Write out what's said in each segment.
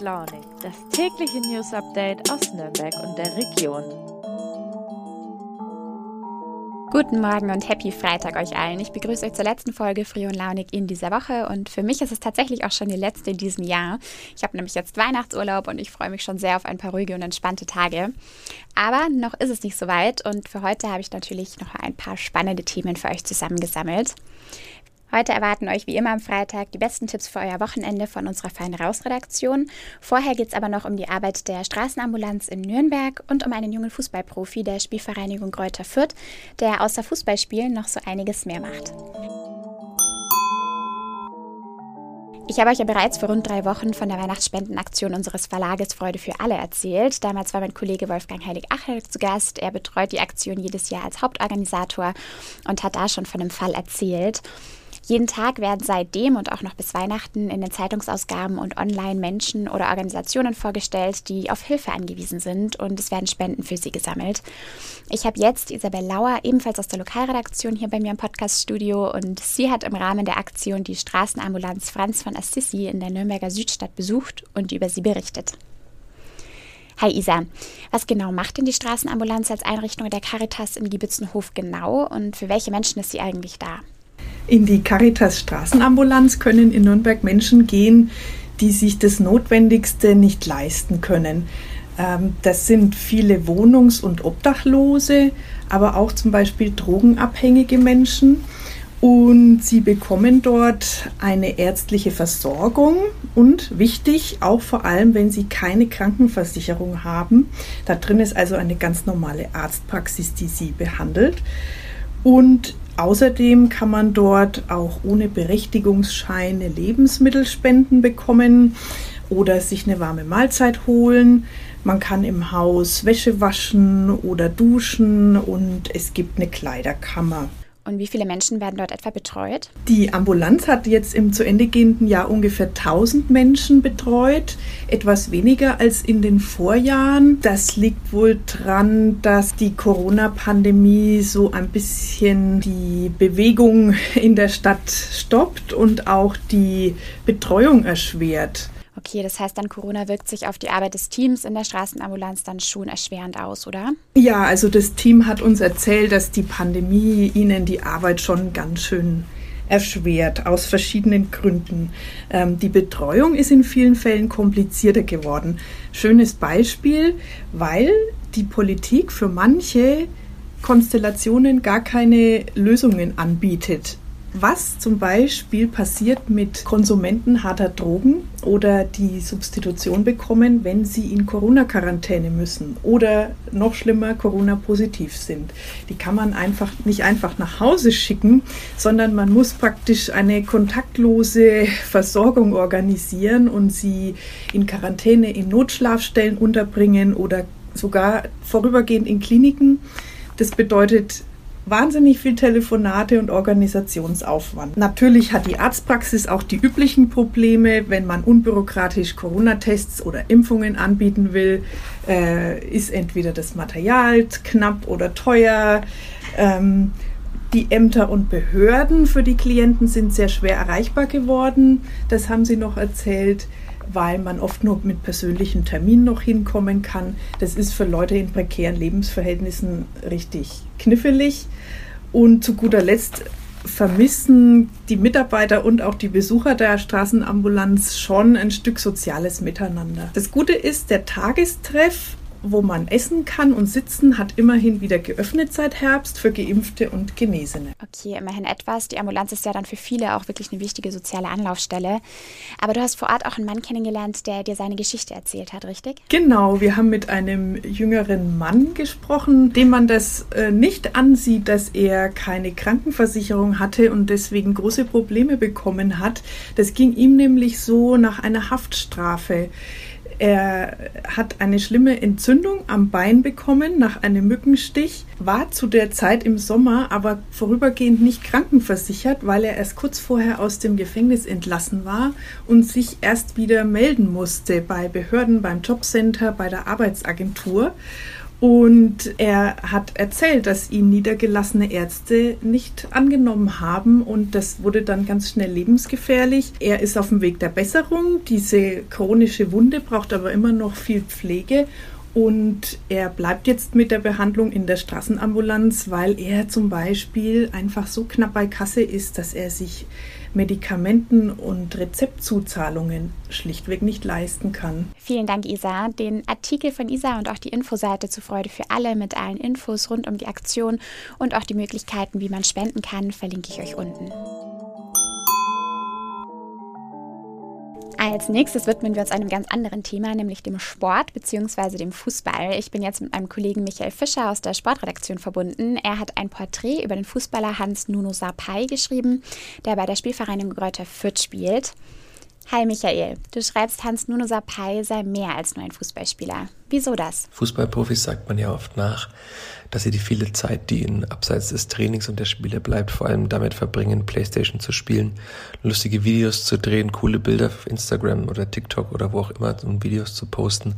Launig, das tägliche News Update aus Nürnberg und der Region. Guten Morgen und happy Freitag euch allen. Ich begrüße euch zur letzten Folge Früh und Launig in dieser Woche und für mich ist es tatsächlich auch schon die letzte in diesem Jahr. Ich habe nämlich jetzt Weihnachtsurlaub und ich freue mich schon sehr auf ein paar ruhige und entspannte Tage. Aber noch ist es nicht so weit und für heute habe ich natürlich noch ein paar spannende Themen für euch zusammengesammelt. Heute erwarten euch wie immer am Freitag die besten Tipps für euer Wochenende von unserer Fein Raus-Redaktion. Vorher geht es aber noch um die Arbeit der Straßenambulanz in Nürnberg und um einen jungen Fußballprofi der Spielvereinigung Kräuter Fürth, der außer Fußballspielen noch so einiges mehr macht. Ich habe euch ja bereits vor rund drei Wochen von der Weihnachtsspendenaktion unseres Verlages Freude für alle erzählt. Damals war mein Kollege Wolfgang Heilig-Achel zu Gast. Er betreut die Aktion jedes Jahr als Hauptorganisator und hat da schon von dem Fall erzählt. Jeden Tag werden seitdem und auch noch bis Weihnachten in den Zeitungsausgaben und online Menschen oder Organisationen vorgestellt, die auf Hilfe angewiesen sind und es werden Spenden für sie gesammelt. Ich habe jetzt Isabel Lauer, ebenfalls aus der Lokalredaktion, hier bei mir im Podcaststudio und sie hat im Rahmen der Aktion die Straßenambulanz Franz von Assisi in der Nürnberger Südstadt besucht und über sie berichtet. Hi Isa, was genau macht denn die Straßenambulanz als Einrichtung der Caritas in Giebitzenhof genau und für welche Menschen ist sie eigentlich da? In die Caritas Straßenambulanz können in Nürnberg Menschen gehen, die sich das Notwendigste nicht leisten können. Ähm, das sind viele Wohnungs- und Obdachlose, aber auch zum Beispiel drogenabhängige Menschen. Und sie bekommen dort eine ärztliche Versorgung und wichtig, auch vor allem, wenn sie keine Krankenversicherung haben. Da drin ist also eine ganz normale Arztpraxis, die sie behandelt. Und Außerdem kann man dort auch ohne Berechtigungsscheine Lebensmittelspenden bekommen oder sich eine warme Mahlzeit holen. Man kann im Haus Wäsche waschen oder duschen und es gibt eine Kleiderkammer. Und wie viele Menschen werden dort etwa betreut? Die Ambulanz hat jetzt im zu Ende gehenden Jahr ungefähr 1000 Menschen betreut, etwas weniger als in den Vorjahren. Das liegt wohl daran, dass die Corona-Pandemie so ein bisschen die Bewegung in der Stadt stoppt und auch die Betreuung erschwert. Okay, das heißt dann, Corona wirkt sich auf die Arbeit des Teams in der Straßenambulanz dann schon erschwerend aus, oder? Ja, also das Team hat uns erzählt, dass die Pandemie ihnen die Arbeit schon ganz schön erschwert, aus verschiedenen Gründen. Ähm, die Betreuung ist in vielen Fällen komplizierter geworden. Schönes Beispiel, weil die Politik für manche Konstellationen gar keine Lösungen anbietet was zum Beispiel passiert mit Konsumenten harter Drogen oder die Substitution bekommen, wenn sie in Corona-Quarantäne müssen oder noch schlimmer Corona-positiv sind. Die kann man einfach nicht einfach nach Hause schicken, sondern man muss praktisch eine kontaktlose Versorgung organisieren und sie in Quarantäne in Notschlafstellen unterbringen oder sogar vorübergehend in Kliniken. Das bedeutet wahnsinnig viel Telefonate und Organisationsaufwand. Natürlich hat die Arztpraxis auch die üblichen Probleme, wenn man unbürokratisch Corona-Tests oder Impfungen anbieten will, äh, ist entweder das Material knapp oder teuer. Ähm, die Ämter und Behörden für die Klienten sind sehr schwer erreichbar geworden. Das haben sie noch erzählt weil man oft nur mit persönlichen Terminen noch hinkommen kann. Das ist für Leute in prekären Lebensverhältnissen richtig knifflig. Und zu guter Letzt vermissen die Mitarbeiter und auch die Besucher der Straßenambulanz schon ein Stück soziales Miteinander. Das Gute ist, der Tagestreff wo man essen kann und sitzen, hat immerhin wieder geöffnet seit Herbst für Geimpfte und Genesene. Okay, immerhin etwas. Die Ambulanz ist ja dann für viele auch wirklich eine wichtige soziale Anlaufstelle. Aber du hast vor Ort auch einen Mann kennengelernt, der dir seine Geschichte erzählt hat, richtig? Genau, wir haben mit einem jüngeren Mann gesprochen, dem man das äh, nicht ansieht, dass er keine Krankenversicherung hatte und deswegen große Probleme bekommen hat. Das ging ihm nämlich so nach einer Haftstrafe. Er hat eine schlimme Entzündung am Bein bekommen nach einem Mückenstich, war zu der Zeit im Sommer aber vorübergehend nicht krankenversichert, weil er erst kurz vorher aus dem Gefängnis entlassen war und sich erst wieder melden musste bei Behörden, beim Jobcenter, bei der Arbeitsagentur. Und er hat erzählt, dass ihn niedergelassene Ärzte nicht angenommen haben und das wurde dann ganz schnell lebensgefährlich. Er ist auf dem Weg der Besserung. Diese chronische Wunde braucht aber immer noch viel Pflege und er bleibt jetzt mit der Behandlung in der Straßenambulanz, weil er zum Beispiel einfach so knapp bei Kasse ist, dass er sich Medikamenten und Rezeptzuzahlungen schlichtweg nicht leisten kann. Vielen Dank, Isa. Den Artikel von Isa und auch die Infoseite zu Freude für alle mit allen Infos rund um die Aktion und auch die Möglichkeiten, wie man spenden kann, verlinke ich euch unten. Als nächstes widmen wir uns einem ganz anderen Thema, nämlich dem Sport bzw. dem Fußball. Ich bin jetzt mit meinem Kollegen Michael Fischer aus der Sportredaktion verbunden. Er hat ein Porträt über den Fußballer Hans Nuno Sapai geschrieben, der bei der Spielvereinigung Greuther Fürth spielt. Hi Michael, du schreibst, Hans Nuno Sapai sei mehr als nur ein Fußballspieler. Wieso das? Fußballprofis sagt man ja oft nach, dass sie die viele Zeit, die ihnen abseits des Trainings und der Spiele bleibt, vor allem damit verbringen, Playstation zu spielen, lustige Videos zu drehen, coole Bilder auf Instagram oder TikTok oder wo auch immer, um Videos zu posten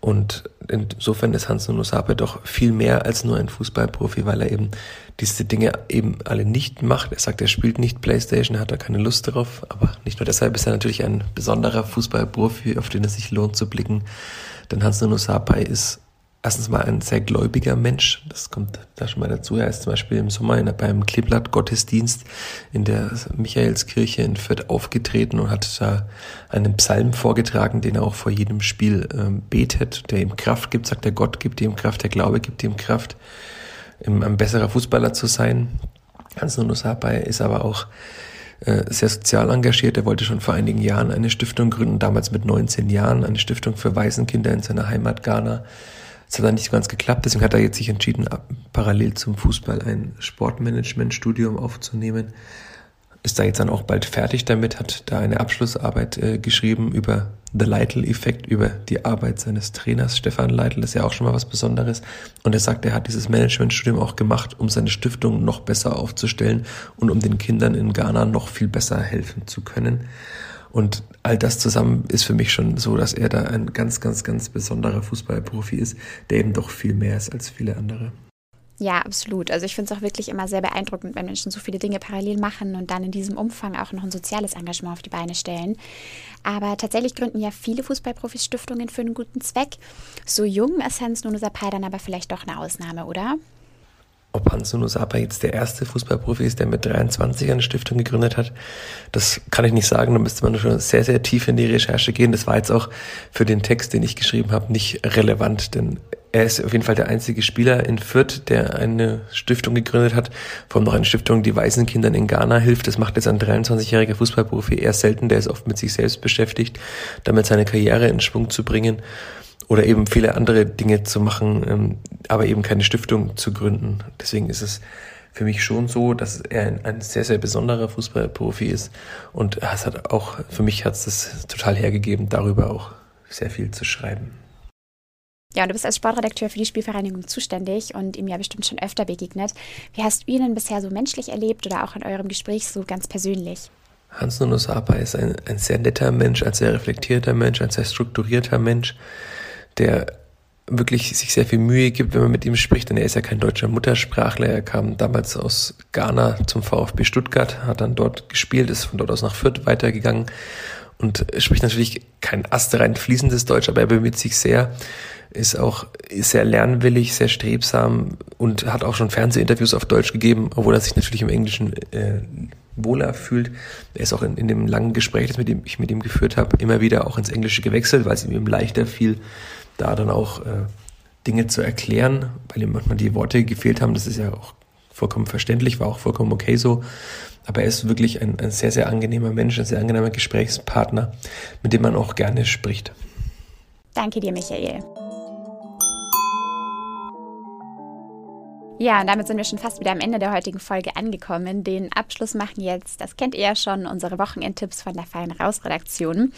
und insofern ist Hans Nuno Sape doch viel mehr als nur ein Fußballprofi, weil er eben diese Dinge eben alle nicht macht. Er sagt, er spielt nicht Playstation, hat da keine Lust darauf. Aber nicht nur deshalb ist er natürlich ein besonderer Fußballprofi, auf den es sich lohnt zu blicken. Denn Hans Nuno Sapai ist erstens mal ein sehr gläubiger Mensch. Das kommt da schon mal dazu. Er ist zum Beispiel im Sommer in, beim Kleeblatt Gottesdienst in der Michaelskirche in Fürth aufgetreten und hat da einen Psalm vorgetragen, den er auch vor jedem Spiel ähm, betet, der ihm Kraft gibt, sagt er, Gott gibt ihm Kraft, der Glaube gibt ihm Kraft, ein besserer Fußballer zu sein. Hans Nuno Sapai ist aber auch äh, sehr sozial engagiert. Er wollte schon vor einigen Jahren eine Stiftung gründen, damals mit 19 Jahren, eine Stiftung für Waisenkinder in seiner Heimat Ghana. Es hat dann nicht ganz geklappt, deswegen hat er jetzt sich entschieden, parallel zum Fußball ein Sportmanagement-Studium aufzunehmen. Ist da jetzt dann auch bald fertig damit, hat da eine Abschlussarbeit äh, geschrieben über The Leitl-Effekt, über die Arbeit seines Trainers Stefan Leitl, das ist ja auch schon mal was Besonderes. Und er sagt, er hat dieses Management-Studium auch gemacht, um seine Stiftung noch besser aufzustellen und um den Kindern in Ghana noch viel besser helfen zu können. Und all das zusammen ist für mich schon so, dass er da ein ganz, ganz, ganz besonderer Fußballprofi ist, der eben doch viel mehr ist als viele andere. Ja, absolut. Also ich finde es auch wirklich immer sehr beeindruckend, wenn Menschen so viele Dinge parallel machen und dann in diesem Umfang auch noch ein soziales Engagement auf die Beine stellen. Aber tatsächlich gründen ja viele Fußballprofis Stiftungen für einen guten Zweck. So jung ist Hans Nuno Sapai dann aber vielleicht doch eine Ausnahme, oder? Ob Hans Sapa jetzt der erste Fußballprofi ist, der mit 23 eine Stiftung gegründet hat, das kann ich nicht sagen. Da müsste man schon sehr, sehr tief in die Recherche gehen. Das war jetzt auch für den Text, den ich geschrieben habe, nicht relevant, denn er ist auf jeden Fall der einzige Spieler in Fürth, der eine Stiftung gegründet hat. Vor allem noch eine Stiftung, die Waisenkindern in Ghana hilft. Das macht jetzt ein 23-jähriger Fußballprofi eher selten. Der ist oft mit sich selbst beschäftigt, damit seine Karriere in Schwung zu bringen oder eben viele andere Dinge zu machen, ähm, aber eben keine Stiftung zu gründen. Deswegen ist es für mich schon so, dass er ein, ein sehr, sehr besonderer Fußballprofi ist. Und es hat auch, für mich hat es das total hergegeben, darüber auch sehr viel zu schreiben. Ja, und du bist als Sportredakteur für die Spielvereinigung zuständig und ihm ja bestimmt schon öfter begegnet. Wie hast du ihn denn bisher so menschlich erlebt oder auch in eurem Gespräch so ganz persönlich? Hans Nuno Sapa ist ein, ein sehr netter Mensch, ein sehr reflektierter Mensch, ein sehr strukturierter Mensch der wirklich sich sehr viel Mühe gibt, wenn man mit ihm spricht, denn er ist ja kein deutscher Muttersprachler. Er kam damals aus Ghana zum VfB Stuttgart, hat dann dort gespielt, ist von dort aus nach Fürth weitergegangen und spricht natürlich kein astrein fließendes Deutsch, aber er bemüht sich sehr, ist auch sehr lernwillig, sehr strebsam und hat auch schon Fernsehinterviews auf Deutsch gegeben, obwohl er sich natürlich im Englischen äh, wohler fühlt. Er ist auch in, in dem langen Gespräch, das mit dem ich mit ihm geführt habe, immer wieder auch ins Englische gewechselt, weil es ihm leichter fiel, da dann auch äh, Dinge zu erklären, weil ihm manchmal die Worte gefehlt haben. Das ist ja auch vollkommen verständlich, war auch vollkommen okay so. Aber er ist wirklich ein, ein sehr, sehr angenehmer Mensch, ein sehr angenehmer Gesprächspartner, mit dem man auch gerne spricht. Danke dir, Michael. Ja, und damit sind wir schon fast wieder am Ende der heutigen Folge angekommen. Den Abschluss machen jetzt, das kennt ihr ja schon, unsere Wochenendtipps von der Fein Raus Redaktion.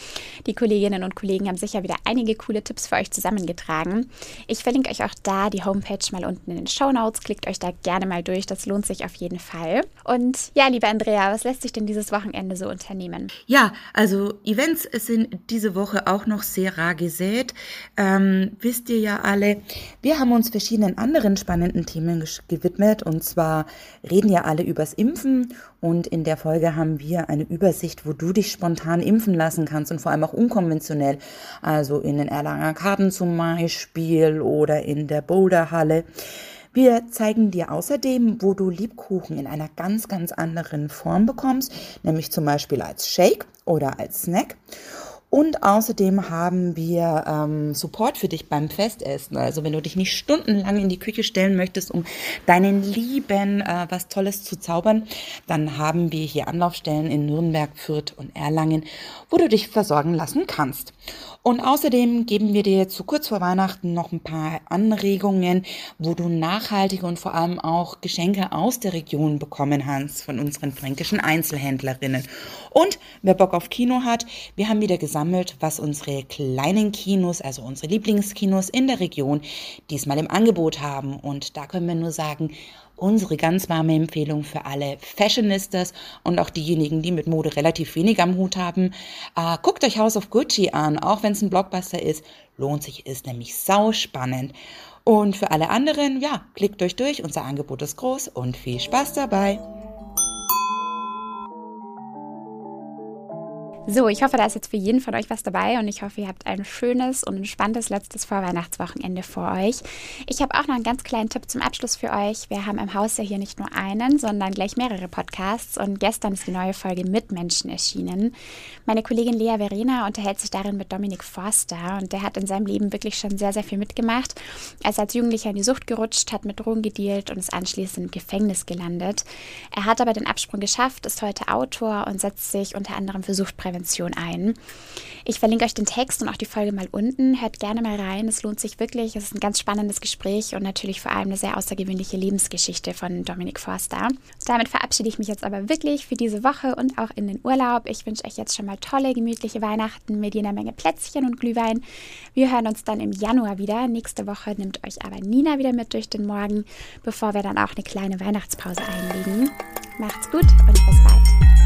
Die Kolleginnen und Kollegen haben sicher wieder einige coole Tipps für euch zusammengetragen. Ich verlinke euch auch da die Homepage mal unten in den Show Notes. Klickt euch da gerne mal durch, das lohnt sich auf jeden Fall. Und ja, liebe Andrea, was lässt sich denn dieses Wochenende so unternehmen? Ja, also Events sind diese Woche auch noch sehr rar gesät. Ähm, wisst ihr ja alle, wir haben uns verschiedenen anderen spannenden Themen gewidmet. Und zwar reden ja alle übers Impfen. Und in der Folge haben wir eine Übersicht, wo du dich spontan impfen lassen kannst und vor allem auch unkonventionell. Also in den Erlanger Karten zum Beispiel oder in der Boulderhalle. Wir zeigen dir außerdem, wo du Liebkuchen in einer ganz, ganz anderen Form bekommst, nämlich zum Beispiel als Shake oder als Snack. Und außerdem haben wir ähm, Support für dich beim Festessen. Also wenn du dich nicht stundenlang in die Küche stellen möchtest, um deinen Lieben äh, was Tolles zu zaubern, dann haben wir hier Anlaufstellen in Nürnberg, Fürth und Erlangen, wo du dich versorgen lassen kannst. Und außerdem geben wir dir zu kurz vor Weihnachten noch ein paar Anregungen, wo du nachhaltige und vor allem auch Geschenke aus der Region bekommen hast von unseren fränkischen Einzelhändlerinnen. Und wer Bock auf Kino hat, wir haben wieder gesammelt, was unsere kleinen Kinos, also unsere Lieblingskinos in der Region diesmal im Angebot haben. Und da können wir nur sagen, unsere ganz warme Empfehlung für alle Fashionistas und auch diejenigen, die mit Mode relativ wenig am Hut haben. Äh, guckt euch House of Gucci an, auch wenn es ein Blockbuster ist. Lohnt sich, ist nämlich sau spannend. Und für alle anderen, ja, klickt euch durch, unser Angebot ist groß und viel Spaß dabei. So, ich hoffe, da ist jetzt für jeden von euch was dabei und ich hoffe, ihr habt ein schönes und entspanntes letztes Vorweihnachtswochenende vor euch. Ich habe auch noch einen ganz kleinen Tipp zum Abschluss für euch. Wir haben im Haus ja hier nicht nur einen, sondern gleich mehrere Podcasts und gestern ist die neue Folge Mitmenschen erschienen. Meine Kollegin Lea Verena unterhält sich darin mit Dominik Forster und der hat in seinem Leben wirklich schon sehr, sehr viel mitgemacht. Er ist als Jugendlicher in die Sucht gerutscht, hat mit Drogen gedealt und ist anschließend im Gefängnis gelandet. Er hat aber den Absprung geschafft, ist heute Autor und setzt sich unter anderem für Suchtprävention Prävention ein. Ich verlinke euch den Text und auch die Folge mal unten. Hört gerne mal rein. Es lohnt sich wirklich. Es ist ein ganz spannendes Gespräch und natürlich vor allem eine sehr außergewöhnliche Lebensgeschichte von Dominik Forster. Damit verabschiede ich mich jetzt aber wirklich für diese Woche und auch in den Urlaub. Ich wünsche euch jetzt schon mal tolle, gemütliche Weihnachten mit jeder Menge Plätzchen und Glühwein. Wir hören uns dann im Januar wieder. Nächste Woche nimmt euch aber Nina wieder mit durch den Morgen, bevor wir dann auch eine kleine Weihnachtspause einlegen. Macht's gut und bis bald.